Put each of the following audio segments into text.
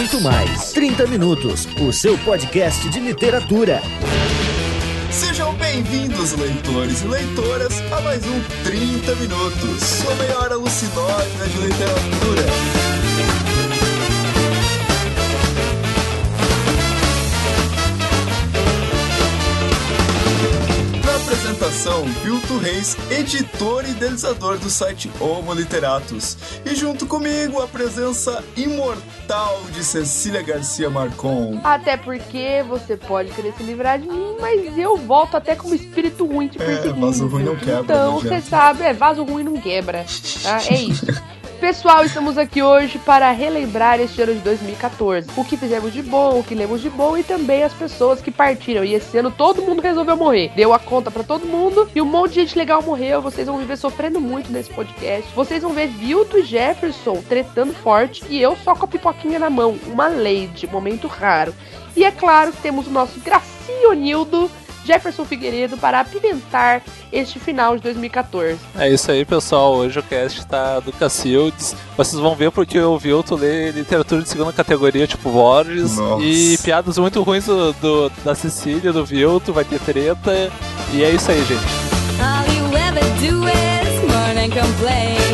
muito mais. 30 Minutos, o seu podcast de literatura. Sejam bem-vindos, leitores e leitoras, a mais um 30 Minutos, sua melhor alucinógena de literatura. Apresentação, Vilto Reis, editor e idealizador do site Homo Literatus. E junto comigo, a presença imortal de Cecília Garcia Marcon. Até porque você pode querer se livrar de mim, mas eu volto até com um espírito ruim te perseguindo. É, vaso ruim não quebra. Então, você sabe, é, vaso ruim não quebra. Tá? É isso. Pessoal, estamos aqui hoje para relembrar este ano de 2014. O que fizemos de bom, o que lemos de bom e também as pessoas que partiram. E esse ano todo mundo resolveu morrer. Deu a conta para todo mundo e um monte de gente legal morreu. Vocês vão viver sofrendo muito nesse podcast. Vocês vão ver Vilto e Jefferson tretando forte e eu só com a pipoquinha na mão. Uma lady, momento raro. E é claro que temos o nosso Gracinho Nildo Jefferson Figueiredo para apimentar este final de 2014. É isso aí, pessoal. Hoje o cast está do Cacildes. Vocês vão ver porque o Vilto lê literatura de segunda categoria, tipo Borges, Nossa. e piadas muito ruins do, do, da Cecília, do Vilto, vai ter treta. E é isso aí, gente. All you ever do is mourn and complain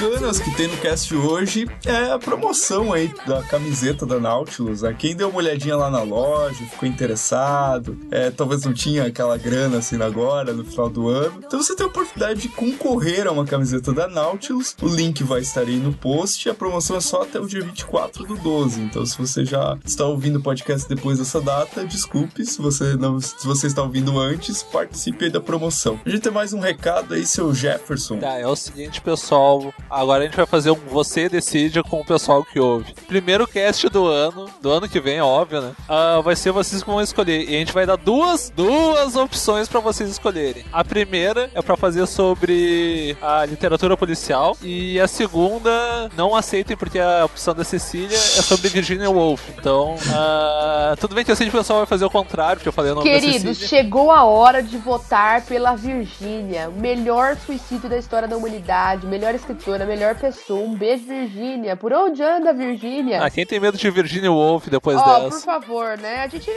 coisas que tem no cast hoje é a promoção aí da camiseta da Nautilus. Né? Quem deu uma olhadinha lá na loja, ficou interessado, é, talvez não tinha aquela grana assim agora, no final do ano. Então você tem a oportunidade de concorrer a uma camiseta da Nautilus. O link vai estar aí no post. A promoção é só até o dia 24 do 12. Então se você já está ouvindo o podcast depois dessa data, desculpe. Se você, não, se você está ouvindo antes, participe aí da promoção. A gente tem mais um recado aí, seu Jefferson. Tá, é o seguinte, pessoal. Agora a gente vai fazer um Você Decide com o pessoal que ouve. Primeiro cast do ano, do ano que vem, é óbvio, né? Ah, vai ser vocês que vão escolher. E a gente vai dar duas, duas opções pra vocês escolherem. A primeira é pra fazer sobre a literatura policial. E a segunda, não aceitem porque a opção da Cecília é sobre Virginia Woolf. Então, ah, tudo bem que eu sei que o pessoal vai fazer o contrário, porque eu falei o nome Queridos, chegou a hora de votar pela Virgínia, o melhor suicídio da história da humanidade, melhor escritora, melhor pessoa. Um beijo, Virgínia. Por onde anda, Virgínia? Ah, quem tem medo de Virginia Woolf depois por dessa? favor, né? A gente.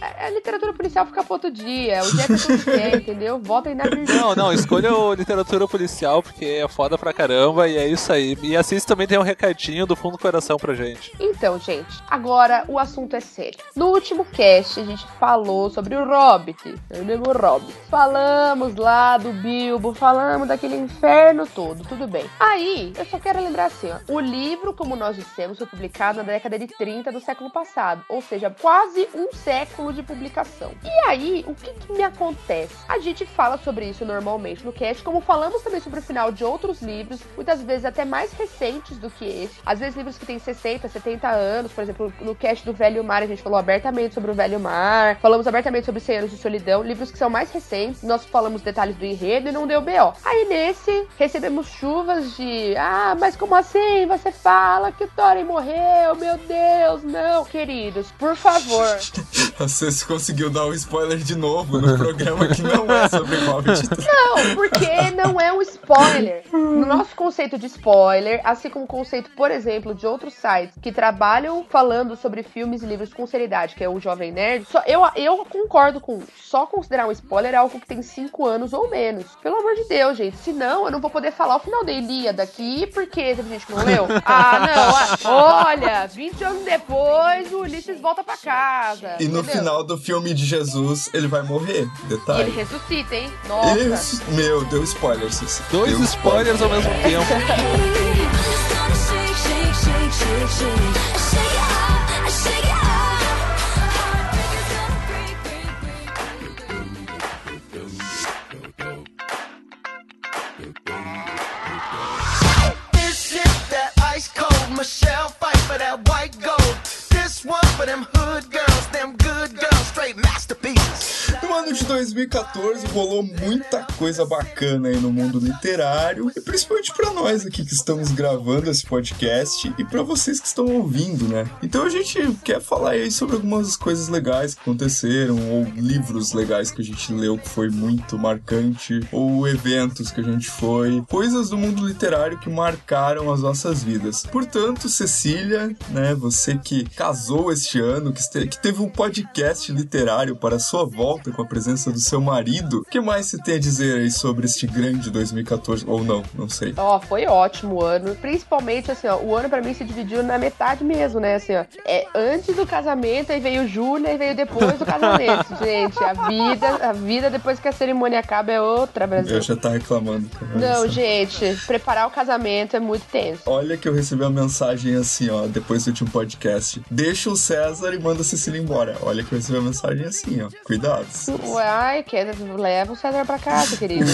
A, a literatura policial fica pro outro dia. O Jefferson que quer, entendeu? Votem na Virgínia. Não, não, escolha o literatura policial, porque é foda pra caramba e é isso aí. E a Cis também tem um recadinho do fundo do coração pra gente. Então, gente, agora o assunto é sério. No último cast, a gente falou sobre o Hobbit, o mesmo Hobbit. Falamos lá do Bilbo, falamos daquele inferno todo, tudo bem. Aí, eu só quero lembrar assim, ó, o livro, como nós dissemos, foi publicado na década de 30 do século passado, ou seja, quase um século de publicação. E aí, o que que me acontece? A gente fala sobre isso normalmente no cast, como falamos também sobre o final de outros livros, muitas vezes até mais recentes do que esse. Às vezes livros que têm 60, 70 anos, por exemplo, no cast do Velho Mar a gente falou abertamente sobre o Velho Mar, falamos abertamente sobre 100 anos de solidão, livros que são mais recentes, nós falamos detalhes do enredo e não deu BO. Aí nesse, recebemos chuvas de, ah, mas como assim? Você fala que o Thorin morreu, meu Deus, não. Queridos, por favor, Você conseguiu dar um spoiler de novo no programa que não é sobre Hobbit. Não, porque não é um spoiler. No nosso conceito de spoiler, assim como o conceito, por exemplo, de outros sites que trabalham falando sobre filmes e livros com seriedade, que é o Jovem Nerd, só, eu, eu concordo com só considerar um spoiler algo que tem 5 anos ou menos. Pelo amor de Deus, gente. Senão eu não vou poder falar o final da Ilíada aqui, porque teve gente que não leu. Ah, não. ah, olha, 20 anos depois o Ulisses volta pra casa. E no? Final do filme de Jesus, ele vai morrer. E ele Detalhe. ressuscita, hein? Nossa. Ele- Meu, deu spoiler, Cici. Dois Deu spoilers ao mesmo tempo. Michelle fight for that white gold. This one for them hood girls, ano de 2014, 2014 rolou muita coisa bacana aí no mundo literário, e principalmente pra nós aqui que estamos gravando esse podcast e pra vocês que estão ouvindo, né? Então a gente quer falar aí sobre algumas coisas legais que aconteceram, ou livros legais que a gente leu que foi muito marcante, ou eventos que a gente foi, coisas do mundo literário que marcaram as nossas vidas. Portanto, Cecília, né, você que casou este ano, que, teve um podcast literário para sua volta com a presença do seu marido, o que mais você tem a dizer aí sobre este grande 2014? Ou não, não sei. Ó, foi ótimo o ano. Principalmente, assim, ó, o ano pra mim se dividiu na metade mesmo, né? Assim, ó. É antes do casamento, aí veio julho, aí veio depois do casamento. Gente, a vida, a vida depois que a cerimônia acaba é outra, Brasil. Eu já tá reclamando. Não, gente, preparar o casamento é muito tenso. Olha que eu recebi uma mensagem assim, ó, depois do último podcast. Deixa o César e manda a Cecília embora. Olha que eu recebi uma mensagem assim, ó. Cuidado. Uai, que leva o César pra casa, querido.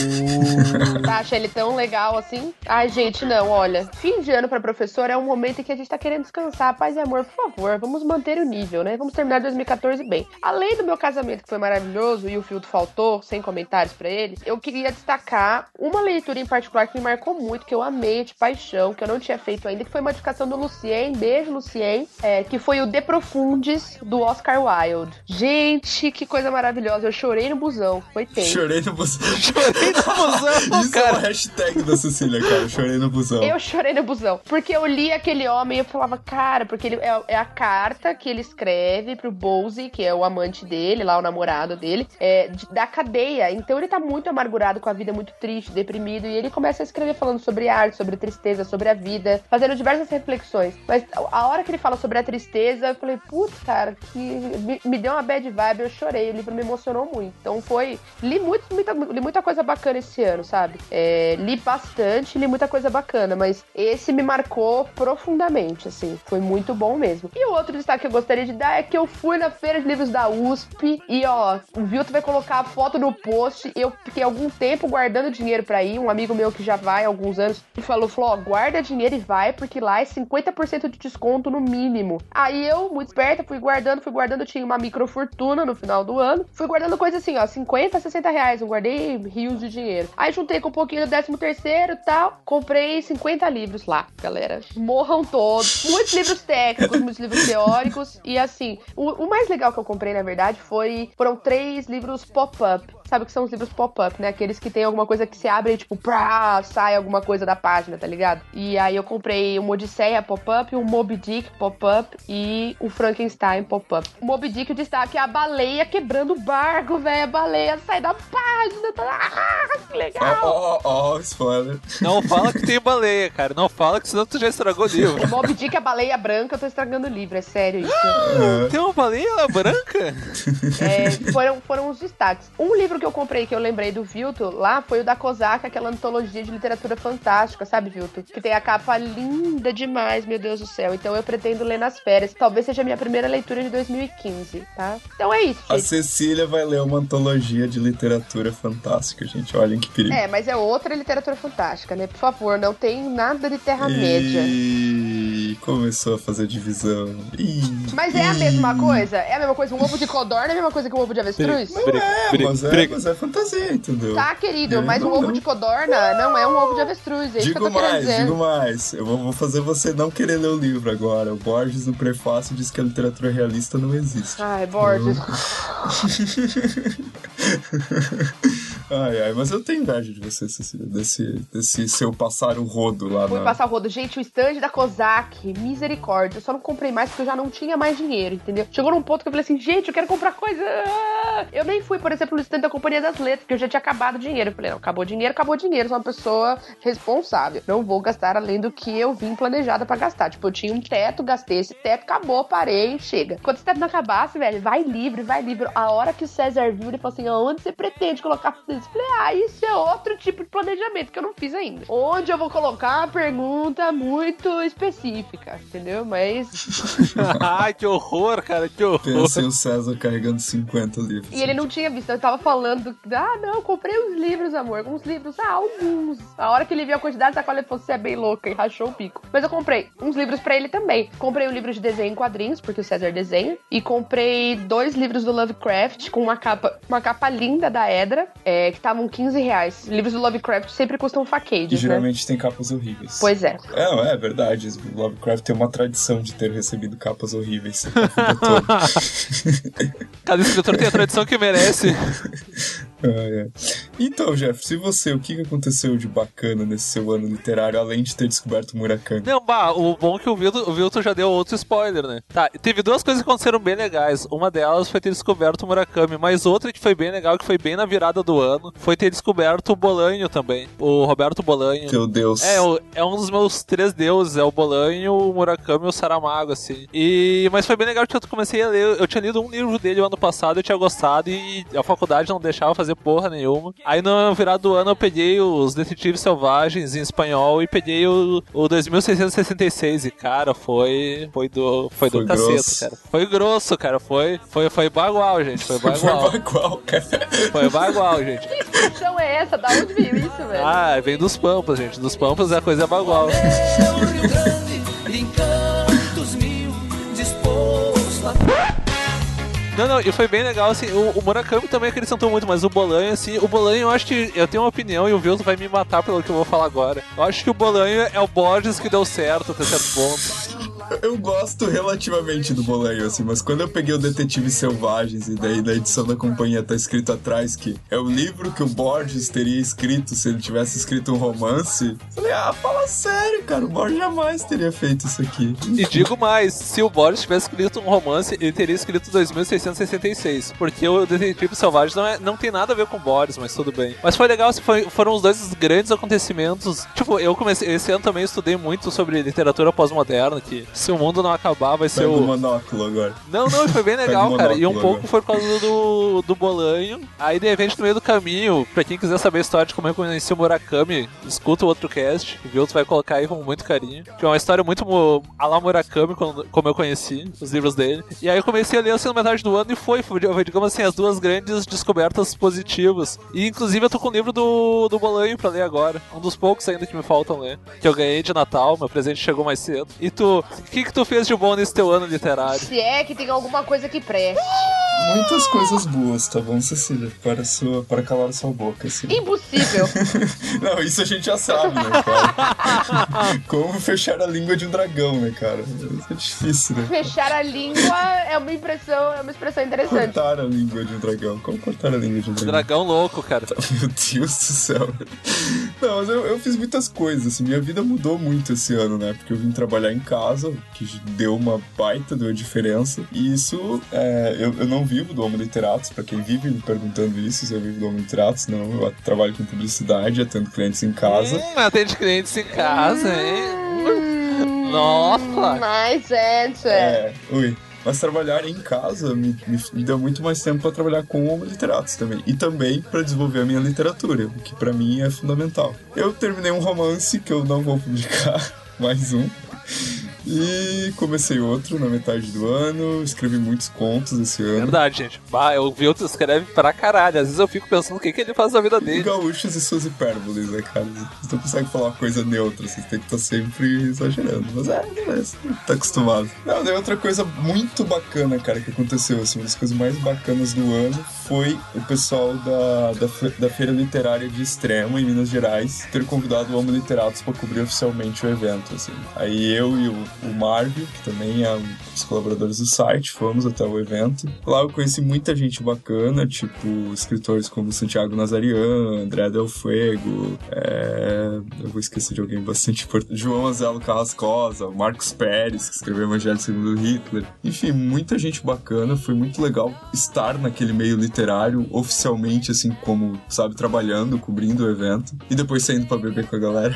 Tá, acha ele tão legal assim? Ai, gente, não, olha. Fim de ano pra professor é um momento em que a gente tá querendo descansar. Paz e amor, por favor, vamos manter o nível, né? Vamos terminar 2014 bem. Além do meu casamento, que foi maravilhoso, e o filtro faltou, sem comentários pra ele, eu queria destacar uma leitura em particular que me marcou muito, que eu amei de paixão, que eu não tinha feito ainda, que foi uma indicação do Lucien, beijo, Lucien, é, que foi o De Profundis, do Oscar Wilde. Gente, que coisa maravilhosa. Eu chorei no busão. Foi tenso. Chorei no busão. Chorei no busão, Isso é cara. uma hashtag da Cecília, cara. Chorei no busão. Eu chorei no busão. Porque eu li aquele homem e eu falava, cara, porque ele é, é a carta que ele escreve pro Bowsy, que é o amante dele, lá o namorado dele, é, de- da cadeia. Então ele tá muito amargurado com a vida, muito triste, deprimido. E ele começa a escrever falando sobre arte, sobre tristeza, sobre a vida, fazendo diversas reflexões. Mas a hora que ele fala sobre a tristeza, eu falei, putz, cara, que me, me deu uma bad vibe, eu chorei. O livro me emocionou muito. Então foi. Li, muito, muita, li muita coisa bacana esse ano, sabe? É, li bastante, li muita coisa bacana, mas esse me marcou profundamente, assim. Foi muito bom mesmo. E o outro destaque que eu gostaria de dar é que eu fui na feira de livros da USP e, ó, o Vilto vai colocar a foto no post. Eu fiquei algum tempo guardando dinheiro pra ir. Um amigo meu que já vai há alguns anos falou, falou, ó, guarda dinheiro e vai, porque lá é 50% de desconto no mínimo. Aí eu, muito esperta, fui guardando, fui guardando, tinha uma microfortuna no final do ano. Fui guardando coisa assim, ó, 50, 60 reais. Não guardei rios de dinheiro. Aí juntei com um pouquinho do 13 terceiro e tal. Comprei 50 livros lá, galera. Morram todos. Muitos livros técnicos, muitos livros teóricos. E assim, o, o mais legal que eu comprei, na verdade, foi foram três livros pop-up. Sabe o que são os livros pop-up, né? Aqueles que tem alguma coisa que se abre e, tipo, prá, sai alguma coisa da página, tá ligado? E aí eu comprei um Odisseia pop-up, um Moby Dick pop-up e o Frankenstein pop-up. O Moby Dick, o destaque é a baleia quebrando o barco, velho. A baleia sai da página. Tá... Ah, que legal! Ó, ó, ó, spoiler. Não fala que tem baleia, cara. Não fala que senão tu já estragou o livro. Moby Dick, a baleia branca, eu tô estragando o livro, é sério isso. Tem uma baleia branca? É, foram, foram os destaques. Um livro que eu comprei, que eu lembrei do Vilto, lá foi o da Kozak, aquela antologia de literatura fantástica, sabe, Vilto? Que tem a capa linda demais, meu Deus do céu. Então eu pretendo ler nas férias. Talvez seja a minha primeira leitura de 2015, tá? Então é isso, A gente. Cecília vai ler uma antologia de literatura fantástica, gente. Olhem que perigo. É, mas é outra literatura fantástica, né? Por favor, não tem nada de Terra-média. E começou a fazer divisão. Ih, Mas é a mesma coisa? É a mesma coisa? Um ovo de codorna é a mesma coisa que um ovo de avestruz? É, mas é, mas é fantasia, entendeu? Tá, querido, É, mas um não, ovo não. de codorna não é um ovo de avestruz. É isso que Digo eu mais, digo mais. Eu vou, vou fazer você não querer ler o livro agora. O Borges, no prefácio, diz que a literatura realista não existe. Ai, Borges. ai, ai, mas eu tenho inveja de você, Cecília, desse, desse seu passar o rodo lá Fui na. passar o rodo. Gente, o stand da Kozak, misericórdia. Eu só não comprei mais porque eu já não tinha mais dinheiro, entendeu? Chegou num ponto que eu falei assim, gente, eu quero comprar coisa. Eu nem fui, por exemplo, no stand da Companhia das Letras, porque eu já tinha acabado o dinheiro. Eu falei, não, acabou o dinheiro, acabou o dinheiro. Sou uma pessoa responsável. Não vou gastar além do que eu vim planejada pra gastar. Tipo, eu tinha um teto, gastei esse teto, acabou, parei, chega. Quando esse teto não acabasse, velho, vai livre, vai livre. A hora que o César viu, ele falou assim, aonde você pretende colocar perguntas. Falei, ah, isso é outro tipo de planejamento que eu não fiz ainda. Onde eu vou colocar uma pergunta muito específica, entendeu? Mas. Ai, que horror, cara, que horror. Pensei o César carregando 50 livros. E ele não tinha visto. Eu tava falando, ah, não, eu comprei uns livros, amor. Alguns livros, ah, alguns. A hora que ele viu a quantidade, sacola, ele falou, você é bem louca e rachou o pico. Mas eu comprei uns livros pra ele também. Comprei um livro de desenho em quadrinhos, porque o César desenha. E comprei dois livros do Lovecraft com uma capa, uma capa linda da Edra, é, que estavam 15 reais. Livros do Lovecraft sempre custam E faquedes, né? geralmente tem capas horríveis. Pois é. É, não, é verdade. O Lovecraft tem uma tradição de ter recebido capas horríveis. Cada escritor tem a tradição que merece. É. Então, Jeff, se você, o que aconteceu de bacana nesse seu ano literário, além de ter descoberto o Murakami? Não, bah, o bom é que o Vilto, o Vilto já deu outro spoiler, né? Tá, teve duas coisas que aconteceram bem legais. Uma delas foi ter descoberto o Murakami, mas outra que foi bem legal, que foi bem na virada do ano, foi ter descoberto o Bolanho também. O Roberto Bolanho. Teu Deus. É, é um dos meus três deuses, é o Bolanho, o Murakami e o Saramago, assim. E, mas foi bem legal que eu comecei a ler, eu tinha lido um livro dele o ano passado, eu tinha gostado e a faculdade não deixava fazer porra nenhuma. Aí no virado do ano eu peguei os Detetives Selvagens em espanhol e peguei o, o 2666 e, cara, foi foi do foi, Foi do cacete, grosso. cara. Foi grosso, cara, foi foi foi bagual, gente, foi Foi bagual. bagual, cara. Foi bagual, gente. Que é essa? Da onde veio isso, velho? Ah, vem dos Pampas, gente. Dos Pampas é a coisa bagual. Meu Rio Grande, em Não, não, e foi bem legal, assim, o, o Murakami também acrescentou muito, mas o Bolanho, assim, o Bolanho eu acho que, eu tenho uma opinião e o Vilto vai me matar pelo que eu vou falar agora. Eu acho que o Bolanho é o Borges que deu certo até certo ponto. Eu gosto relativamente do Bolanho, assim, mas quando eu peguei o Detetive Selvagens e daí na edição da companhia tá escrito atrás que é o livro que o Borges teria escrito se ele tivesse escrito um romance, falei, ah, fala sério, cara, o Borges jamais teria feito isso aqui. E digo mais, se o Borges tivesse escrito um romance, ele teria escrito 2666, porque o Detetive Selvagem não, é- não tem nada a ver com o Borges, mas tudo bem. Mas foi legal, foi- foram os dois grandes acontecimentos. Tipo, eu comecei, esse ano também estudei muito sobre literatura pós-moderna, que se o mundo não acabar vai ser Pega o o... monóculo agora. Não, não, foi bem legal, cara. E um pouco agora. foi por causa do, do Bolanho. Aí, de repente, no meio do caminho, pra quem quiser saber a história de como eu conheci o Murakami, escuta o outro cast. O Vilto vai colocar aí com muito carinho. Que é uma história muito a lá Murakami, como eu conheci os livros dele. E aí eu comecei a ler assim na metade do ano e foi, foi, digamos assim, as duas grandes descobertas positivas. E inclusive eu tô com o livro do, do Bolanho pra ler agora. Um dos poucos ainda que me faltam ler. Que eu ganhei de Natal, meu presente chegou mais cedo. E tu, que que tu fez de bom nesse teu ano literário? Se é que tem alguma coisa que preste. Muitas coisas boas, tá bom, Cecília? Para, sua, para calar sua boca, assim. Impossível. Não, isso a gente já sabe, né, cara? Como fechar a língua de um dragão, né, cara? Isso é difícil, né? Fechar a língua é uma impressão, é uma expressão interessante. Cortar a língua de um dragão. Como cortar a língua de um dragão? Dragão louco, cara. Meu Deus do céu. Não, mas eu, eu fiz muitas coisas, assim, minha vida mudou muito esse ano, né? Porque eu vim trabalhar em casa, que deu uma baita, deu diferença. E isso, é, eu, eu não vivo do Homo Literatus, pra quem vive me perguntando isso, se eu vivo do Homo Literatus, não. Eu trabalho com publicidade, atendo clientes em casa. Hum, atende clientes em casa, hein? Nossa! Mas é, é. É, ui. Mas trabalhar em casa me, me- me deu muito mais tempo para trabalhar com Homo Literatus também. E também para desenvolver a minha literatura, o que para mim é fundamental. Eu terminei um romance que eu não vou publicar, mais um. E comecei outro na metade do ano, escrevi muitos contos esse ano. Verdade, gente. Bah, eu vi outro escreve pra caralho. Às vezes eu fico pensando o que, que ele faz na vida dele. gaúchos e suas hipérboles, né, cara? Vocês não conseguem falar uma coisa neutra, vocês têm que estar sempre exagerando. Mas é, beleza, tá acostumado. Não, daí outra coisa muito bacana, cara, que aconteceu, assim, uma das coisas mais bacanas do ano foi o pessoal da, da, da Feira Literária de Extrema, em Minas Gerais, ter convidado o Homo Literatos pra cobrir oficialmente o evento, assim. Aí eu e o, o Marvio, que também é um dos colaboradores do site, fomos até o evento. Lá eu conheci muita gente bacana, tipo escritores como Santiago Nazarian, André Del Fuego, é... eu vou esquecer de alguém bastante importante, João Azelo Carrascosa, Marcos Pérez, que escreveu Evangelho segundo Hitler. Enfim, muita gente bacana, foi muito legal estar naquele meio literário, oficialmente, assim, como, sabe, trabalhando, cobrindo o evento, e depois saindo pra beber com a galera,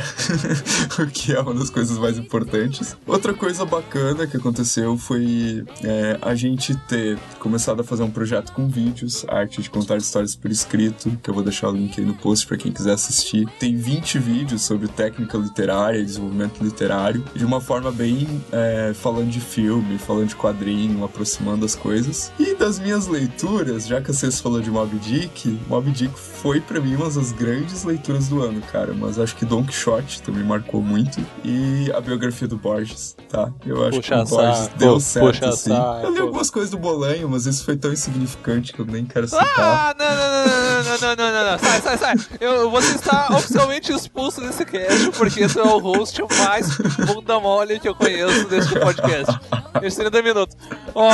o que é uma das coisas mais importantes. Outra outra coisa bacana que aconteceu foi é, a gente ter começado a fazer um projeto com vídeos, arte de contar histórias por escrito, que eu vou deixar o link aí no post pra quem quiser assistir. Tem 20 vídeos sobre técnica literária e desenvolvimento literário, de uma forma bem é, falando de filme, falando de quadrinho, aproximando as coisas. E das minhas leituras, já que vocês falou de Mob Dick, Mob Dick foi pra mim uma das grandes leituras do ano, cara. Mas acho que Don Quixote também marcou muito. E a biografia do Borges, tá? Eu acho Puxa que o Borges saco, deu certo, puxa assim. Eu li algumas coisas do Bolanho, mas isso foi tão insignificante que eu nem quero citar. Ah, não, não, não, não, não, não, não, não, não. Sai, sai, sai. Eu, você está oficialmente expulso desse cast, porque esse é o host mais bunda mole que eu conheço deste podcast. Esses 30 minutos. Ó,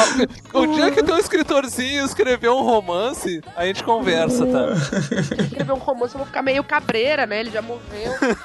o dia que teu escritorzinho escrever um romance, a gente conversa, tá? escrever um romance, eu vou ficar meio cabreira, né? Ele já morreu.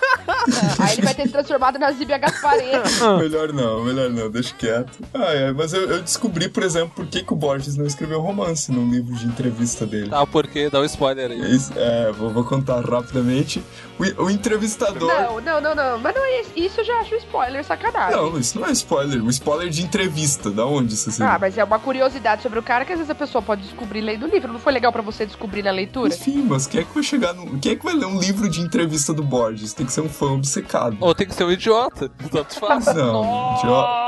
É, aí ele vai ter se transformado na Zíbia Gasparetti. Melhor não, melhor não, deixa quieto. Ah, é, mas eu, eu descobri, por exemplo, por que, que o Borges não escreveu romance no livro de entrevista dele. Tá, porque dá um spoiler aí. Isso- É, vou, vou contar rapidamente. O, o entrevistador. Não, não, não, não. Mas não é isso. Eu já acho spoiler, sacanagem. Não, isso não é spoiler. Um spoiler de entrevista. Da onde isso assim? Ah, mas é uma curiosidade sobre o cara que às vezes a pessoa pode descobrir lendo o livro. Não foi legal pra você descobrir na leitura? Enfim, mas quem é que vai chegar no. Quem é que vai ler um livro de entrevista do Borges? Tem que ser um fã obcecado. Ou tem que ser um idiota, tanto faz. Não, idiota.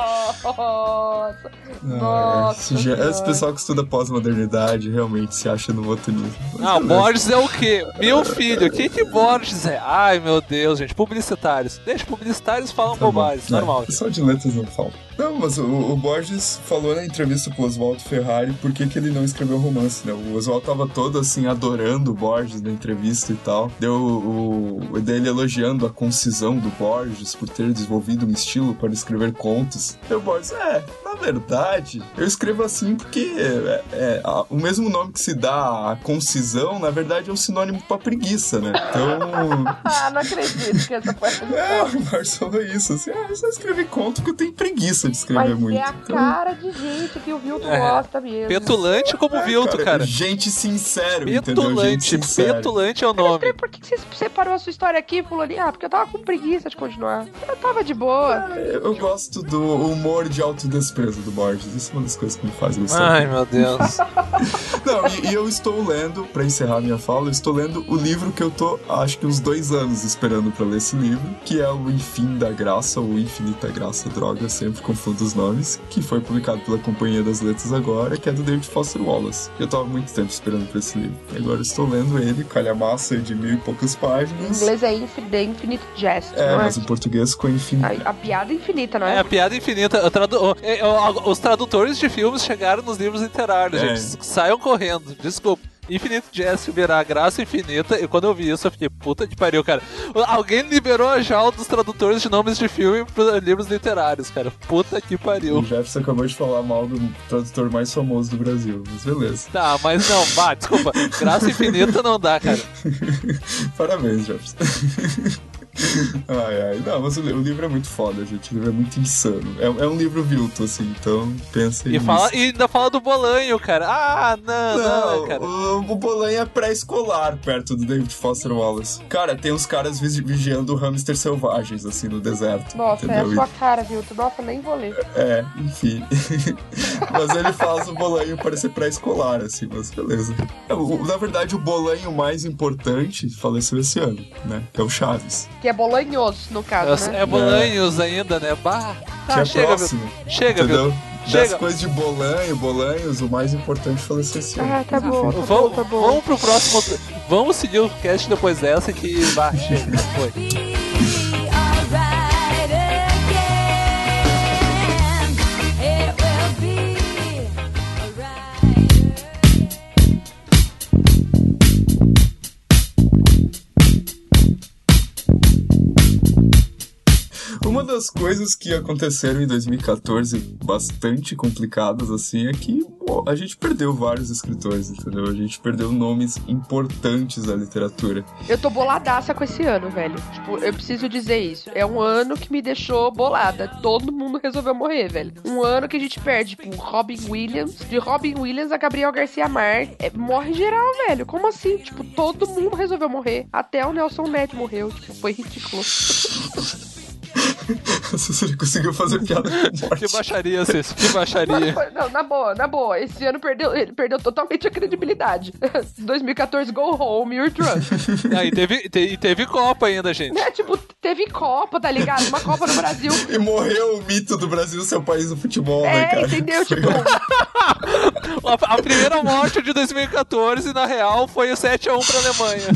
Nossa! Nossa esse, esse pessoal que estuda pós-modernidade realmente se acha no botanismo. Mas Ah. Borges é o quê? Meu filho, o que que Borges é? Ai, meu Deus, gente, publicitários. Deixa, publicitários falam Tá bobagens, É, normal. Pessoal de letras não fala. Não, mas o, o Borges falou na entrevista com o Oswaldo Ferrari por que, que ele não escreveu romance, né? O Oswaldo tava todo assim, adorando o Borges na entrevista e tal. Deu o, o dele elogiando a concisão do Borges por ter desenvolvido um estilo para escrever contos. E o Borges, é, na verdade, eu escrevo assim porque é, é, a- o mesmo nome que se dá à concisão, na verdade, é um sinônimo pra preguiça, né? Então. Ah, não acredito que essa a É, resposta. o Borges falou isso, assim, ah, eu só escrevi conto porque eu tenho preguiça de escrever Mas muito. é a cara de gente que o Vilton É. gosta mesmo. Petulante como Vilto, cara. Gente sincero, entendeu? Gente Petulante, sincero. petulante é o nome. Por que você separou a sua história aqui, fulaninho? Ah, porque eu tava com preguiça de continuar. Eu tava de boa. Eu gosto do humor de autodesprezo do Borges. Isso é uma das coisas que me faz gostar. Ai, meu Deus. Não, e, e eu estou lendo, pra encerrar minha fala, eu estou lendo o livro que eu tô, acho que uns dois anos esperando pra ler esse livro, que é o Enfim da Graça, ou Infinita Graça Droga, eu sempre confundo os nomes, que foi publicado pela Companhia das Letras agora, que é do David Foster Wallace. Eu tava muito tempo esperando por esse livro. E agora estou lendo ele, calhamaça de mil e poucas Em páginas. inglês é The Infinite Jest, É, é? mas em português ficou Enfim. A, a piada é infinita, não É é? a piada infinita. Eu tradu- Os tradutores de filmes chegaram nos livros literários, É. gente. Saiam correndo. Desculpa. Infinito Jest virar graça infinita. E quando eu vi isso, eu fiquei, puta que pariu, cara. Alguém liberou a jaula dos tradutores de nomes de filme para livros literários, cara. Puta que O pariu. Jefferson acabou de falar mal do tradutor mais famoso do Brasil, mas beleza. Tá, mas não, vá, desculpa. Graça infinita não dá, cara. Parabéns, Jefferson. ai, ai. Não, mas o, li- o livro é muito foda, gente. O livro é muito insano. É, é um livro vilto, assim, então pensem E, fala, nisso. e ainda fala do Bolanho, cara. Ah, não, não, Não, cara. o, o Bolanha é pré-escolar perto do David Foster Wallace. Cara, tem uns caras vigi- vigiando hamsters selvagens, assim, no deserto. Nossa, é a entendeu? sua cara, Vilton. Nossa, nem vou ler. É, enfim. mas ele faz o bolanho parecer pré-escolar, assim, mas beleza. É, o- na verdade, o bolanho mais importante faleceu esse ano, né? É o Chaves. Que é bolanhoso, no caso, É, né? é Bolanhos ainda, né? Bah. que Tá, é chega, próximo. Vilton. Chega, entendeu? Das Chega. coisas de bolanho, bolanhos, o mais importante faleceu esse ano. Ah, tá bom, tá bom, Vamos, tá bom. vamos pro próximo. Vamos seguir o cast depois dessa que. Bah, chega. Foi. Das coisas que aconteceram em 2014, bastante complicadas assim, é que a gente perdeu vários escritores, entendeu? A gente perdeu nomes importantes da literatura. Eu tô boladaça com esse ano, velho. Tipo, eu preciso dizer isso. É um ano que me deixou bolada. Todo mundo resolveu morrer, velho. Um ano que a gente perde, tipo, Robin Williams. De Robin Williams a Gabriel Garcia Marques. É, morre geral, velho. Como assim? Tipo, todo mundo resolveu morrer. Até o Nelson Ned morreu. Tipo, foi ridículo. A Cecília conseguiu fazer piada com morte. Que baixaria, Cício, que baixaria. não, na boa, na boa. Esse ano perdeu, ele perdeu totalmente a credibilidade. 2014, go home, you're drunk. Ah, e, teve, te- e teve Copa ainda, gente. né? Tipo, teve Copa, tá ligado? Uma Copa no Brasil. E morreu o mito do Brasil ser o país do futebol, né, É, cara? entendeu? Tipo, A, a primeira morte de 2014, na real, foi o 7x1 pra Alemanha.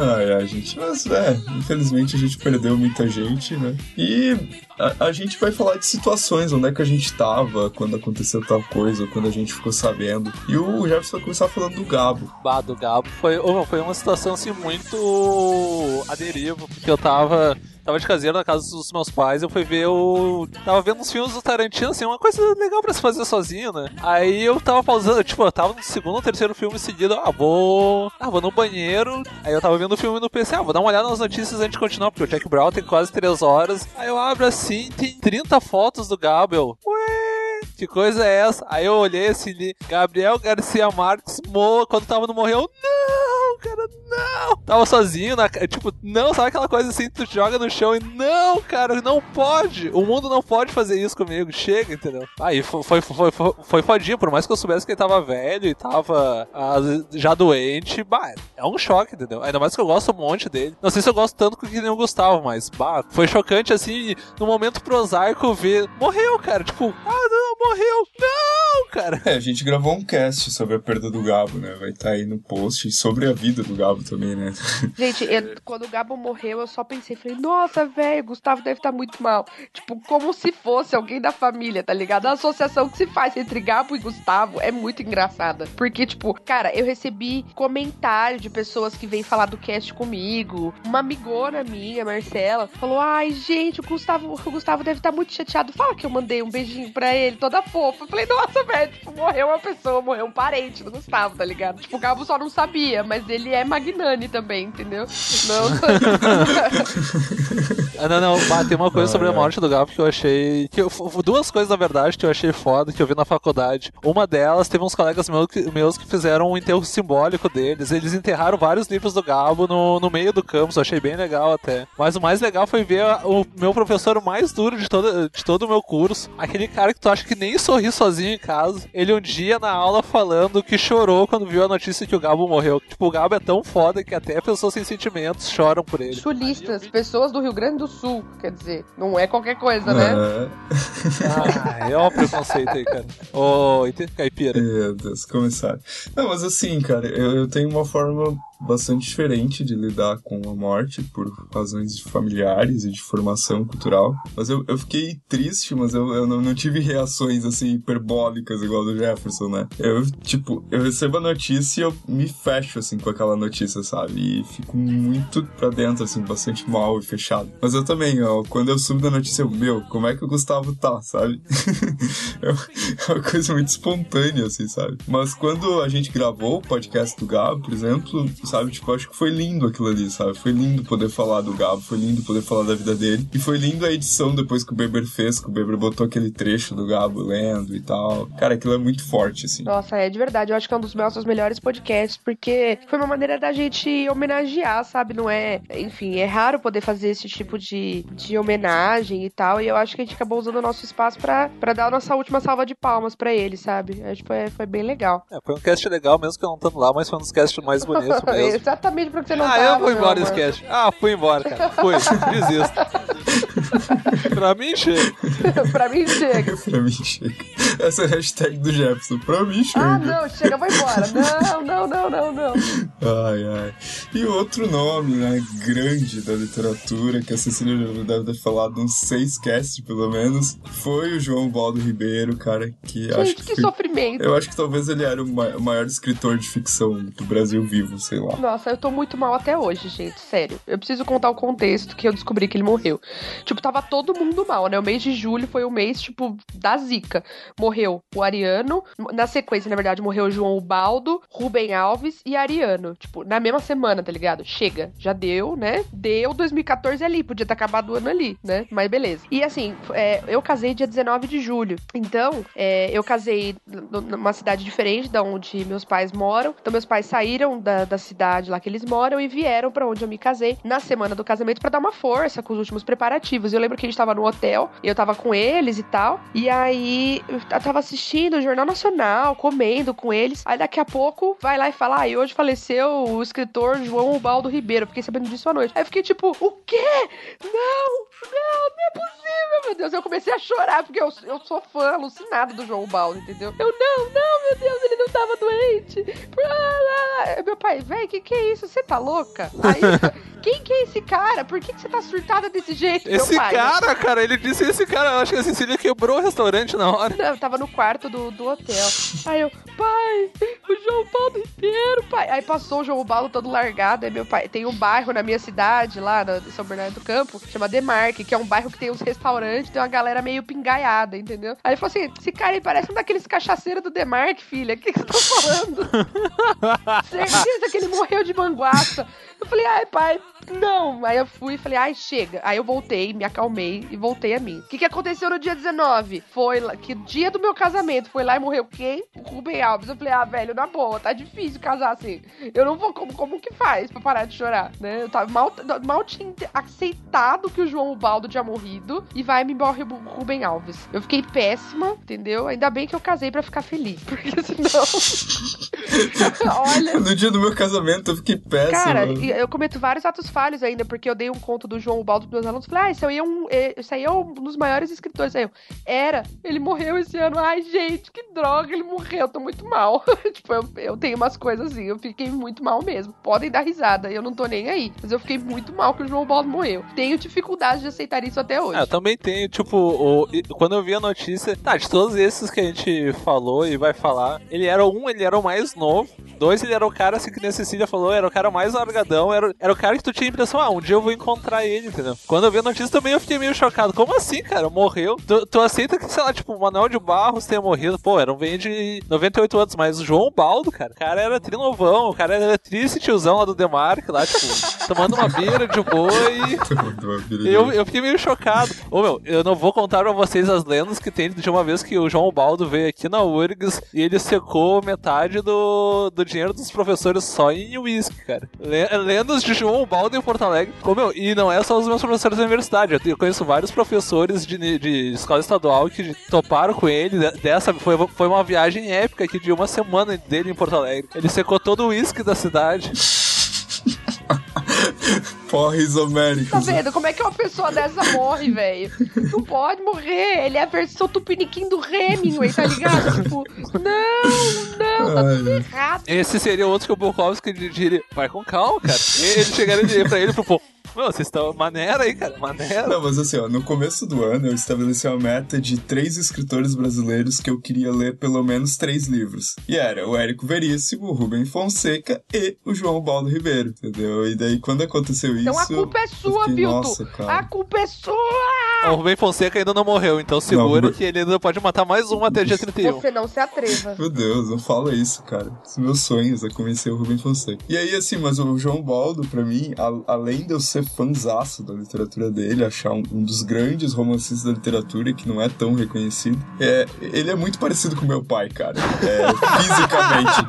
Ai, ai, gente. Mas, é, infelizmente a gente perdeu muita gente, né? E a, a gente vai falar de situações, onde é que a gente tava quando aconteceu tal coisa, quando a gente ficou sabendo. E o Jefferson vai começar falando do Gabo. Bah, do Gabo foi, foi uma situação assim muito a deriva, porque eu tava. Tava de caseiro na casa dos meus pais, eu fui ver o. Tava vendo uns filmes do Tarantino, assim, uma coisa legal pra se fazer sozinho, né? Aí eu tava pausando, tipo, eu tava no segundo ou terceiro filme seguido, ah, vou. Ah, vou no banheiro. Aí eu tava vendo o filme no PC, ah, vou dar uma olhada nas notícias antes de continuar, porque o Jack Brown tem quase três horas. Aí eu abro assim, tem 30 fotos do Gabo, eu. Ué, que coisa é essa? Aí eu olhei assim, li, Gabriel Garcia Marques, mo... quando tava no Morreu, não, cara, não. Tava sozinho, na... tipo, não, sabe aquela coisa assim, tu joga no chão e não, cara, não pode. O mundo não pode fazer isso comigo, chega, entendeu? Aí foi, foi, foi, foi, foi fodinho, por mais que eu soubesse que ele tava velho e tava ah, já doente, bah, é um choque, entendeu? Ainda mais que eu gosto um monte dele. Não sei se eu gosto tanto que nem o Gustavo, mas, bah, foi chocante, assim, no momento prosaico ver, morreu, cara, tipo, ah, não, morreu, não, cara. É, a gente gravou um cast sobre a perda do Gabo, né? Vai estar aí no post. E sobre a vida do Gabo também, né? gente, eu- quando o Gabo morreu, eu só pensei, falei, nossa, velho, Gustavo deve estar muito mal. Tipo, como se fosse alguém da família, tá ligado? A associação que se faz entre Gabo e Gustavo é muito engraçada. Porque, tipo, cara, eu recebi comentário de pessoas que vêm falar do cast comigo. Uma amigona minha, Marcela, falou: Ai, gente, o Gustavo, o Gustavo deve estar muito chateado. Fala que eu mandei um beijinho pra ele, toda fofa. Eu falei, nossa, velho, tipo, morreu uma pessoa, morreu um parente do Gustavo, tá ligado? Tipo, o Gabo só não sabia, mas ele é Magnani também, entendeu? Não. Ah, não, não, bah, tem uma coisa Ai, sobre a ai. morte do Gabo que eu achei. Que eu- duas coisas, na verdade, que eu achei foda, que eu vi na faculdade. Uma delas, teve uns colegas meus que, meus que fizeram um enterro simbólico deles. Eles enterraram vários livros do Gabo no, no meio do campus, eu achei bem legal até. Mas o mais legal foi ver a- o meu professor mais duro de todo, de todo o meu curso. Aquele cara que tu acha que nem sorri sozinho em casa. Ele um dia na aula falando que chorou quando viu a notícia que o Gabo morreu. Tipo, o Gabo é tão foda que até pessoas sem sentimentos choram por ele. Sulistas, pessoas do Rio Grande do Sul, quer dizer, não é qualquer coisa, né? É. Ah, é um preconceito aí, cara. Ô, oh, caipira. Meu Deus, começaram. Não, mas assim, cara, eu, eu tenho uma forma bastante diferente de lidar com a morte por razões familiares e de formação cultural. Mas eu, eu fiquei triste, mas eu, eu não, não tive reações assim hiperbólicas igual do Jefferson, né? Eu, tipo, eu recebo a notícia e eu me fecho assim com aquela notícia, sabe? E fico muito pra dentro, assim, bastante mal e fechado. Mas eu também, ó, quando eu subo da notícia, eu, meu, como é que o Gustavo tá, sabe? é uma coisa muito espontânea, assim, sabe? Mas quando a gente gravou o podcast do Gabo, por exemplo, sabe? Tipo, acho que foi lindo aquilo ali, sabe? Foi lindo poder falar do Gabo, foi lindo poder falar da vida dele. E foi lindo a edição depois que o Beber fez, que o Beber botou aquele trecho do Gabo lendo e tal. Cara, aquilo é muito forte, assim. Nossa, é de verdade. Eu acho que é um dos nossos melhores podcasts, porque foi uma maneira da gente homenagear, sabe? Não é. Enfim, é raro poder fazer esse tipo de, de homenagem e tal. E eu acho que a gente acabou usando o nosso espaço pra, pra dar a nossa última salva de palmas pra ele, sabe? É, tipo, é, foi bem legal. É, foi um cast legal mesmo que eu não tava lá, mas foi um dos casts mais bonitos mesmo. Exatamente porque você não ah, tava, eu fui meu embora desse cast. Ah, fui embora, cara. Fui, desisto. pra mim, chega. pra mim, chega. pra mim chega. Essa é a hashtag do Jefferson. Pra mim chega. Ah, não, chega, vai embora. Não, não, não, não, não. Ai, ai. E outro nome, né, grande da literatura, que a Cecília já deve ter falado uns seis casts, pelo menos, foi o João Baldo Ribeiro, cara, que acho Gente, que... que foi- sofrimento. Eu acho que talvez ele era o maior escritor de ficção do Brasil vivo, sei lá. Nossa, eu tô muito mal até hoje, gente, sério. Eu preciso contar o contexto que eu descobri que ele morreu. Tipo, tipo, tava todo mundo mal, né? O mês de julho foi o mês, tipo, da zica. Morreu o Ariano, na sequência, na verdade, morreu o João Ubaldo, Rubem Alves e Ariano. Tipo, na mesma semana, tá ligado? Chega, já deu, né? Deu 2014 ali, podia ter acabado o ano ali, né? Mas beleza. E assim, é, eu casei dia 19 de julho. Então, é, eu casei numa cidade diferente da onde meus pais moram. Então, meus pais saíram da, da cidade lá que eles moram e vieram pra onde eu me casei na semana do casamento pra dar uma força com os últimos preparativos. Eu lembro que a gente tava no hotel, eu tava com eles e tal. E aí, eu tava assistindo o Jornal Nacional, comendo com eles. Aí, daqui a pouco, vai lá e fala: Ah, e hoje faleceu o escritor João Ubaldo Ribeiro. Eu Fiquei sabendo disso à noite. Aí eu fiquei tipo: O quê? Não, não, não é possível, meu Deus. Eu comecei a chorar, porque eu, eu sou fã alucinado do João Baldo, entendeu? Eu, não, não, meu Deus, ele não tava doente. Meu pai, véi, que que é isso? Você tá louca? Aí, quem que é esse cara? Por que, que você tá surtada desse jeito, Esse cara, cara, ele disse esse cara. Eu acho que a Cecília quebrou o restaurante na hora. Não, eu tava no quarto do, do hotel. Aí eu, pai, o João Paulo inteiro, pai. Aí passou o João Paulo todo largado. Aí meu pai, tem um bairro na minha cidade, lá em São Bernardo do Campo, chama Demarque, que é um bairro que tem uns restaurantes, tem uma galera meio pingaiada, entendeu? Aí ele falou assim: esse cara aí parece um daqueles cachaceiros do Demarque, filha. O que, que você tá falando? Certeza que ele morreu de manguaça. Eu falei, ai, pai, não. Aí eu fui e falei, ai, chega. Aí eu voltei, me acalmei e voltei a mim. O que, que aconteceu no dia 19? Foi lá, que dia do meu casamento foi lá e morreu quem? O Rubem Alves. Eu falei, ah, velho, na boa, tá difícil casar assim. Eu não vou, como, como que faz pra parar de chorar, né? Eu tava mal, mal tinha aceitado que o João Ubaldo tinha morrido e vai me morrer o Rubem Alves. Eu fiquei péssima, entendeu? Ainda bem que eu casei pra ficar feliz, porque senão. Olha. No dia do meu casamento eu fiquei péssimo. Cara, eu cometo vários atos falhos ainda, porque eu dei um conto do João Ubaldo pros meus alunos. Falei, ah, isso aí é um, isso aí é um dos maiores escritores. Aí eu, era, ele morreu esse ano. Ai, gente, que droga, ele morreu, eu tô muito mal. tipo, eu, eu tenho umas coisas assim, eu fiquei muito mal mesmo. Podem dar risada, eu não tô nem aí. Mas eu fiquei muito mal que o João Ubaldo morreu. Tenho dificuldade de aceitar isso até hoje. É, eu também tenho, tipo, o- quando eu vi a notícia, tá, de todos esses que a gente falou e vai falar, ele era um, ele era o mais novo, dois, ele era o cara, assim, que a Cecília falou, era o cara mais largadão, era, era o cara que tu tinha a impressão, ah, um dia eu vou encontrar ele, entendeu? Quando eu vi a notícia também eu fiquei meio chocado, como assim, cara, morreu? Tu, tu aceita que, sei lá, tipo, o Manuel de Barros tenha morrido, pô, era um velho de 98 anos, mas o João Baldo, cara, o cara era trinovão, o cara era triste tiozão lá do Demarque, lá, tipo, tomando uma beira de boi eu, eu fiquei meio chocado. Ô meu, eu não vou contar pra vocês as lendas que tem de uma vez que o João Baldo veio aqui na URGS e ele secou metade do, do dinheiro dos professores só em uísque, cara. Le- Lendas de João Baldo em Porto Alegre. Ô meu, e não é só os meus professores da universidade, te- eu conheço vários professores de, de escola estadual que toparam com ele. de- Dessa foi, foi uma viagem épica aqui de uma semana dele em Porto Alegre. Ele secou todo o uísque da cidade. Porres Tá homéricos. vendo? Como é que uma pessoa dessa morre, velho? Não pode morrer. Ele é a versão tupiniquim do Hemingway, tá ligado? tipo, não, não, tá tudo errado. Esse seria outro que o Bukowski diria, vai com calma, cara. E ele chegaria e diria pra ele, pro povo, Meu, vocês estão maneira aí, cara, maneira. Não, mas assim, ó, no começo do ano eu estabeleci uma meta de três escritores brasileiros que eu queria ler pelo menos três livros. E era o Érico Veríssimo, o Rubem Fonseca e o João Baldo Ribeiro, entendeu? E daí quando aconteceu Então a culpa é sua, fiquei, Vilto. Nossa, cara. A culpa é sua! O Rubem Fonseca ainda não morreu, então segura Não, que ele ainda pode matar mais um até dia 31. Você não se atreva. Meu Deus, não fala isso, cara. Os meus sonhos é convencer o Rubem Fonseca. E aí, assim, mas o João Baldo, pra mim, a- além de eu ser fãzaço da literatura dele, achar um, um dos grandes romancistas da literatura que não é tão reconhecido, é, ele é muito parecido com meu pai, cara. É, fisicamente.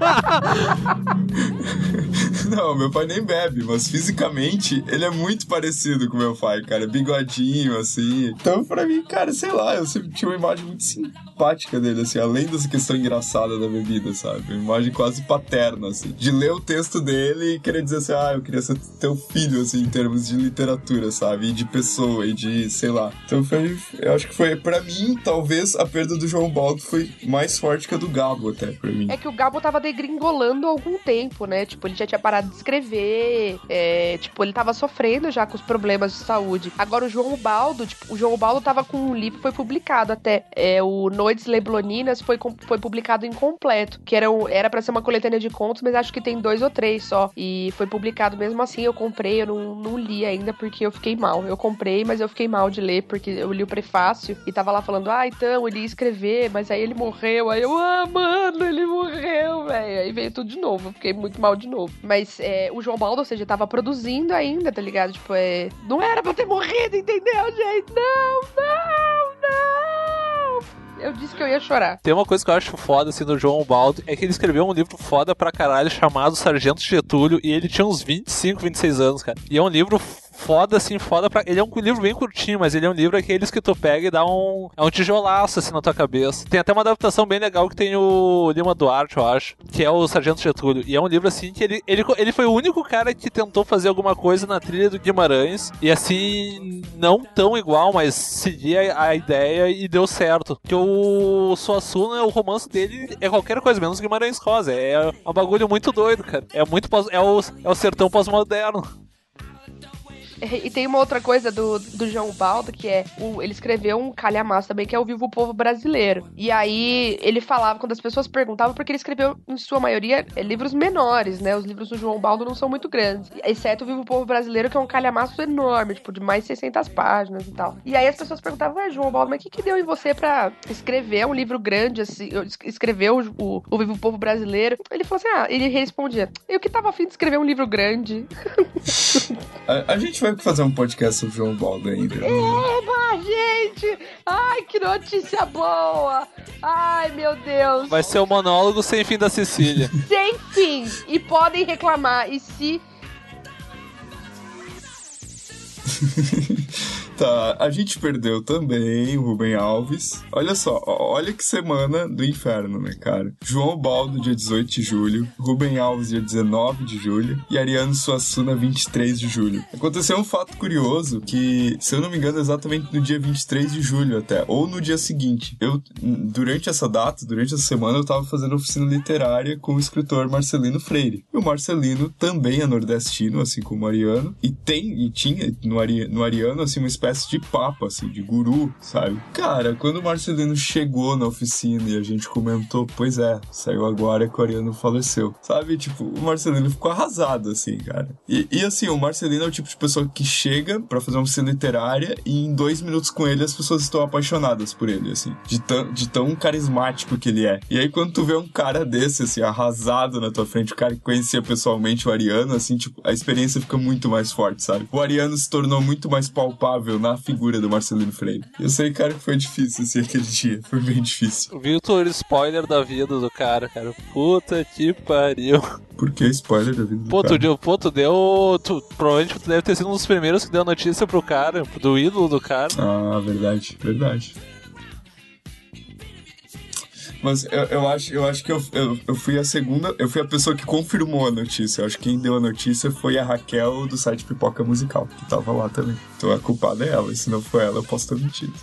não, meu pai nem bebe, mas fisicamente ele é muito parecido com meu pai, cara. Bigodinho, assim. Então, pra mim, cara, sei lá, eu sempre tinha uma imagem muito simpática dele, assim, além dessa questão engraçada da bebida, sabe? Uma imagem quase paterna, assim. De ler o texto dele e querer dizer assim, ah, eu queria ser teu filho, assim, em termos de literatura, sabe? E de pessoa, e de, sei lá. Então foi, eu acho que foi, pra mim, talvez a perda do João Baldo foi mais forte que a do Gabo, até, pra mim. É que o Gabo tava degringolando há algum tempo, né? Tipo, ele já tinha parado de escrever. é, tipo, ele tava sofrendo já com os problemas de saúde. Agora o João Baldo, tipo, o João Baldo tava com um livro foi publicado até. É, o Noites Lebloninas foi, foi publicado incompleto. Que era, era pra ser uma coletânea de contos, mas acho que tem dois ou três só. E foi publicado mesmo assim. Eu comprei, eu não, não li ainda porque eu fiquei mal. Eu comprei, mas eu fiquei mal de ler porque eu li o prefácio e tava lá falando, ah, então, ele ia escrever, mas aí ele morreu. Aí eu, ah, mano, ele morreu, velho. Aí veio tudo de novo. Eu fiquei muito mal de novo. Mas é, o João Baldo, ou seja, tava produzindo ainda, tá ligado? Tipo, é. Não era pra eu ter morrido, entendeu, gente? Não, não, não! Eu disse que eu ia chorar. Tem uma coisa que eu acho foda assim do João Baldo, é que ele escreveu um livro foda pra caralho chamado Sargento Getúlio e ele tinha uns 25, 26 anos, cara. E é um livro foda, assim, foda pra. Ele é um livro bem curtinho, mas ele é um livro aqueles que tu pega e dá um. É um tijolaço assim na tua cabeça. Tem até uma adaptação bem legal que tem o Lima Duarte, eu acho, que é o Sargento Getúlio. E é um livro assim que ele, ele, ele foi o único cara que tentou fazer alguma coisa na trilha do Guimarães. E assim, não tão igual, mas seguia a ideia e deu certo. Que o Suassuna, o romance dele é qualquer coisa, menos Guimarães Rosa. É um bagulho muito doido, cara. É muito é o, é o sertão pós-moderno. E tem uma outra coisa do, do João Baldo, que é. O, ele escreveu um calhamaço também, que é o Vivo Povo Brasileiro. E aí ele falava, quando as pessoas perguntavam, porque ele escreveu, em sua maioria, é, livros menores, né? Os livros do João Baldo não são muito grandes. Exceto o Vivo Povo Brasileiro, que é um calhamaço enorme, tipo, de mais 600 páginas e tal. E aí as pessoas perguntavam, ué, João Baldo, mas o que, que deu em você pra escrever um livro grande, assim, escrever o, o, o Vivo Povo Brasileiro? Ele falou assim, ah, ele respondia, eu que tava afim de escrever um livro grande. A, a gente vai fazer um podcast sobre o João Baldo ainda. Eba, gente! Ai, que notícia boa! Ai, meu Deus! Vai ser o monólogo sem fim da Cecília. Sem fim! E podem reclamar. E se Tá, a gente perdeu também o Rubem Alves. Olha só, olha que semana do inferno, né, cara? João Baldo, dia 18 de julho. Rubem Alves, dia 19 de julho. E Ariano Suassuna, 23 de julho. Aconteceu um fato curioso que, se eu não me engano, é exatamente no dia 23 de julho até, ou no dia seguinte. Eu, durante essa data, durante essa semana, eu tava fazendo oficina literária com o escritor Marcelino Freire. E o Marcelino também é nordestino, assim como o Ariano, e tem, e tinha no, Ari, no Ariano, assim, uma espécie de papa, assim, de guru, sabe? Cara, quando o Marcelino chegou na oficina e a gente comentou, pois é, saiu agora que o Ariano faleceu, sabe? Tipo, o Marcelino ficou arrasado, assim, cara. E, e assim, o Marcelino é o tipo de pessoa que chega pra fazer uma oficina literária e em dois minutos com ele as pessoas estão apaixonadas por ele, assim, de tão, de tão carismático que ele é. E aí quando tu vê um cara desse, assim, arrasado na tua frente, o cara que conhecia pessoalmente o Ariano, assim, tipo, a experiência fica muito mais forte, sabe? O Ariano se tornou muito mais palpável na figura do Marcelino Freire. Eu sei, cara, que foi difícil, assim, aquele dia. Foi bem difícil. Victor, spoiler da vida do cara, cara. Puta que pariu. Por que spoiler da vida do Pô, tu cara? deu, pô, tu deu. Tu, provavelmente tu deve ter sido um dos primeiros que deu notícia pro cara, do ídolo do cara. Ah, verdade, verdade. Mas eu, eu acho, eu acho que eu, eu, eu fui a segunda, eu fui a pessoa que confirmou a notícia. Eu acho que quem deu a notícia foi a Raquel do site Pipoca Musical, que tava lá também. Então a culpada é ela, e se não for ela, eu posso ter mentido.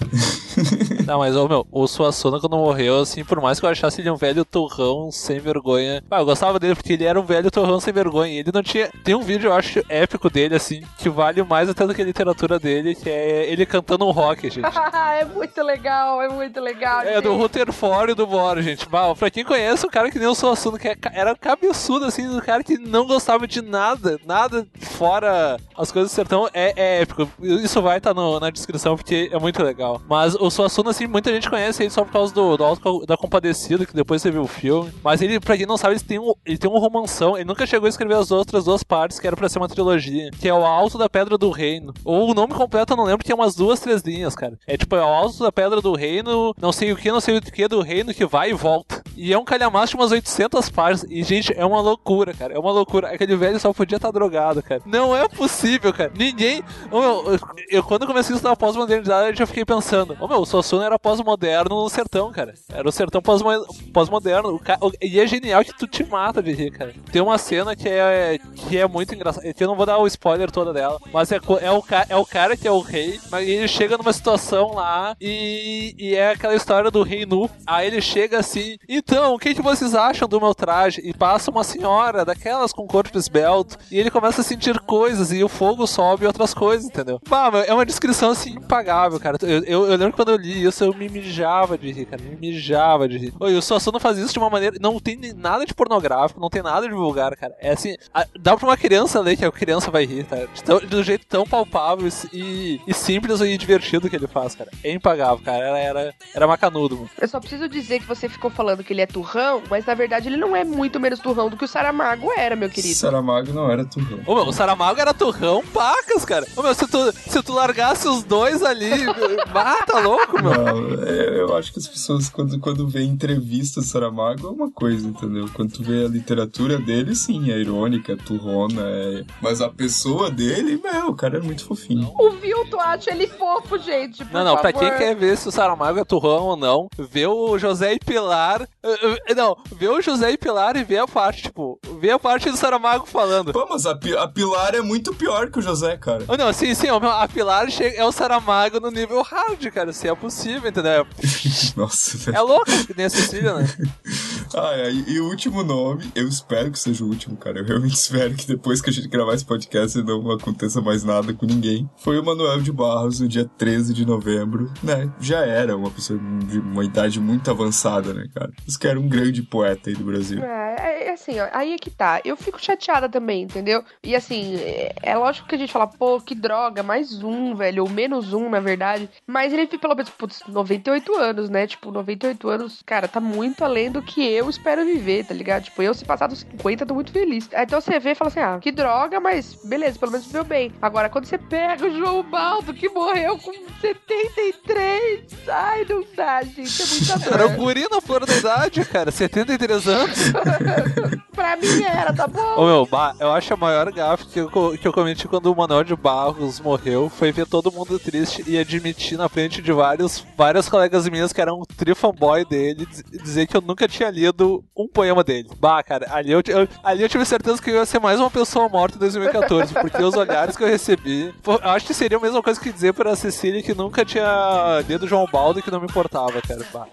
Não, mas, ô meu, o Suassuna quando morreu, assim, por mais que eu achasse ele um velho torrão sem vergonha. Ah, eu gostava dele porque ele era um velho torrão sem vergonha. Ele não tinha. Tem um vídeo, eu acho, épico dele, assim, que vale mais até do que a literatura dele, que é ele cantando um rock, gente. é muito legal, é muito legal. É, do gente. Rutherford e do Moro, gente. Bah, pra quem conhece, o cara que nem o Suassuna, que é era cabeçudo, assim, do cara que não gostava de nada, nada fora as coisas do sertão, é, é épico. Isso vai estar na descrição, porque é muito legal. Mas o Suassuna, assim, muita gente conhece ele só por causa do, do Alto da Compadecida, que depois você viu o filme. Mas ele, pra quem não sabe, ele tem, um, ele tem um romanção. Ele nunca chegou a escrever as outras duas partes, que era pra ser uma trilogia, que é o Alto da Pedra do Reino. Ou o nome completo eu não lembro, que é umas duas, três linhas, cara. É tipo, é o Alto da Pedra do Reino, não sei o que, não sei o que do reino que vai e volta. E é um calhamaço de umas 800 páginas. E, gente, é uma loucura, cara. É uma loucura. Aquele velho só podia estar drogado, cara. Não é possível, cara. Ninguém. Ô, meu, eu, eu- quando comecei a estudar pós-modernidade, eu já fiquei pensando: Ô meu, o Suassuna era pós-moderno no sertão, cara. Era o sertão pós-mo- pós-moderno. Ca- e é genial que tu te mata de rir, cara. Tem uma cena que é, que é muito engraçada. Eu não vou dar o spoiler toda dela. Mas é, é, o, é o cara que é o rei. Mas ele chega numa situação lá e, e é aquela história do rei nu. Aí ele chega assim: E então, o que, que vocês acham do meu traje? E passa uma senhora daquelas com corpo esbelto e ele começa a sentir coisas e o fogo sobe e outras coisas, entendeu? Bah, é uma descrição assim impagável, cara. Eu, eu, eu lembro quando eu li isso, eu me mijava de rir, cara. Me mijava de rir. Oi, o Suassuna faz isso de uma maneira. Não tem nada de pornográfico, não tem nada de vulgar, cara. É assim, a- dá pra uma criança ler que a criança vai rir, tá? Tão- um jeito tão palpável e, e simples e divertido que ele faz, cara. É impagável, cara. Era, era, era macanudo, mano. Eu só preciso dizer que você ficou falando que ele é turrão, mas na verdade ele não é muito menos turrão do que o Saramago era, meu querido. Saramago não era turrão. Ô, meu, o Saramago era turrão pacas, cara. Ô, meu, se tu, se tu largasse os dois ali, ah, tá louco, meu. Não, é, eu acho que as pessoas, quando, quando vê entrevistas do Saramago, é uma coisa, entendeu? Quando tu vê a literatura dele, sim, é irônica, é turrona, é... Mas a pessoa dele, meu, o cara é muito fofinho. O Vilto acha ele fofo, gente. Por Não, não, pra favor. quem quer ver se o Saramago é turrão ou não, vê o José e Pilar. Não, vê o José e Pilar e vê a parte, tipo, vê a parte do Saramago falando. Pô, mas a, Pi- a Pilar é muito pior que o José, cara. Oh, não, sim, sim, a Pilar é o Saramago no nível hard, cara, se é possível, entendeu? Nossa, velho. É louco, nem a Cecília, né? Ah, é, e, o último nome, eu espero que seja o último, cara. Eu realmente espero que depois que a gente gravar esse podcast não aconteça mais nada com ninguém. Foi o Manuel de Barros, no dia 13 de novembro, né? Já era uma pessoa de uma idade muito avançada, né, cara? Isso que era um grande poeta aí do Brasil. É, é assim, ó, aí é que tá. Eu fico chateada também, entendeu? E assim, é, é lógico que a gente fala, pô, que droga, mais um, velho, ou menos um, na verdade. Mas ele pelo menos, putz, 98 anos, né? Tipo, 98 anos, cara, tá muito além do que eu espero viver, tá ligado? Tipo, eu, se passar dos 50, tô muito feliz. Aí, Então você vê e fala assim, ah, que droga, mas beleza, pelo menos viveu bem. Agora, quando você pega o João Baldo, que morreu com 73, ai, não dá, gente, é muita Era o dor. guri na flor da idade, cara, 73 anos. pra mim era, tá bom? Ô meu, eu acho a maior gafe que eu, que eu cometi quando o Manuel de Barros morreu foi ver todo mundo triste e admitir na frente de vários, vários colegas minhas que eram trifanboy dele diz- dizer que eu nunca tinha lido um poema dele. Bah, cara, ali eu, eu- ali eu tive certeza que eu ia ser mais uma pessoa morta em 2014, porque os olhares que eu recebi. eu acho que seria a mesma coisa que dizer pra Cecília que nunca tinha lido João Baldo e que não me importava, cara. Bah.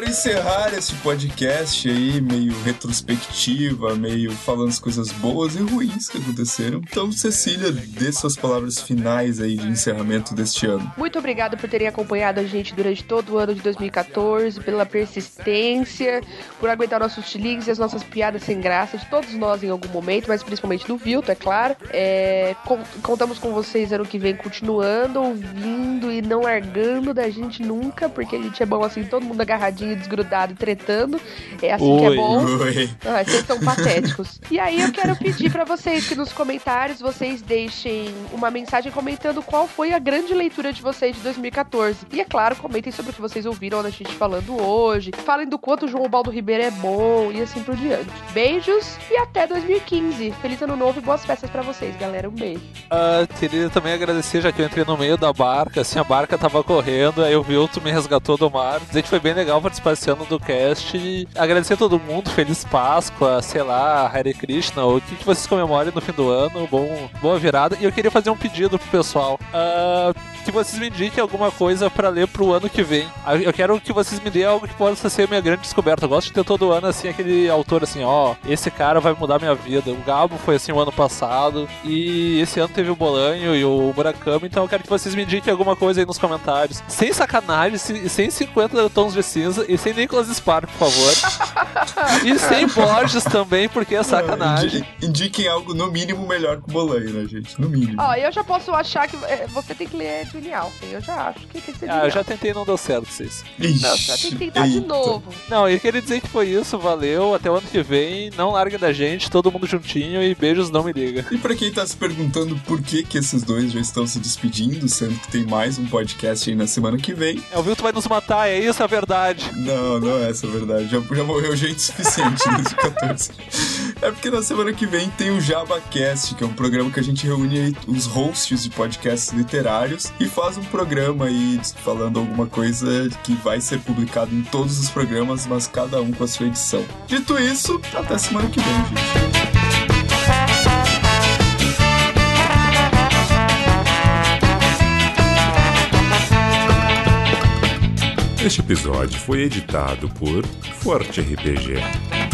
Para encerrar esse podcast aí, meio retrospectiva, meio falando as coisas boas e ruins que aconteceram. Então, Cecília, dê suas palavras finais aí de encerramento deste ano. Muito obrigado por terem acompanhado a gente durante todo o ano de 2014, pela persistência, por aguentar nossos chilings e as nossas piadas sem graça, de todos nós em algum momento, mas principalmente do Vilto, é claro. É, con- contamos com vocês ano que vem continuando, ouvindo e não largando da gente nunca, porque a gente é bom assim, todo mundo agarradinho, desgrudado e tretando. É assim que é Oi. bom. Oi. Ah, vocês são patéticos. E aí eu quero pedir pra vocês que nos comentários vocês deixem uma mensagem comentando qual foi a grande leitura de vocês de 2014. E é claro, comentem sobre o que vocês ouviram a gente falando hoje. Falem do quanto o João Baldo Ribeiro é bom e assim por diante. Beijos e até 2015. Feliz ano novo e boas festas pra vocês, galera. Um beijo. Ah, queria também agradecer, já que eu entrei no meio da barca, assim, a barca tava correndo, aí o Vilto me resgatou do mar. Dizer que foi bem legal participar esse ano do cast agradecer a todo mundo, Feliz Páscoa, sei lá, Hare Krishna, o que, que vocês comemorem no fim do ano, bom, boa virada. E eu queria fazer um pedido pro pessoal, ah, que vocês me indiquem alguma coisa pra ler pro ano que vem. Ah, Eu quero que vocês me deem algo que possa ser minha grande descoberta. Eu gosto de ter todo ano, assim, aquele autor assim, ó, esse cara vai mudar minha vida. O Gabo foi assim o ano passado, e esse ano teve o Bolanho e o Murakami, então eu quero que vocês me indiquem alguma coisa aí nos comentários. Sem sacanagem, se- sem 50 tons de cinza e sem Nicholas Spark, por favor. e sem Borges também, porque é sacanagem. Indi- Indiquem algo no mínimo melhor que o Bolanho, né, gente? No mínimo. Ó, eu já posso achar que é, você tem que ler Juni Alfen. Eu já acho que tem que ser Ah, eu já tentei e não deu certo, vocês. Ixi, Não, já tem que tentar de eita. novo. Não, eu queria dizer que foi isso, valeu, até o ano que vem, não larguem da gente, todo mundo juntinho e beijos, não me liga. E pra quem tá se perguntando por que que esses dois já estão se despedindo, sendo que tem mais um podcast aí na semana que vem, É, o Vilto vai nos matar, é isso a verdade. Não, não é essa a verdade. Já, já morreu gente suficiente em 2014. É porque na semana que vem tem o JabaCast, que é um programa que a gente reúne os hosts de podcasts literários e faz um programa aí falando alguma coisa que vai ser publicado em todos os programas, mas cada um com a sua edição. Dito isso, até semana que vem, gente. Este episódio foi editado por Forte RPG.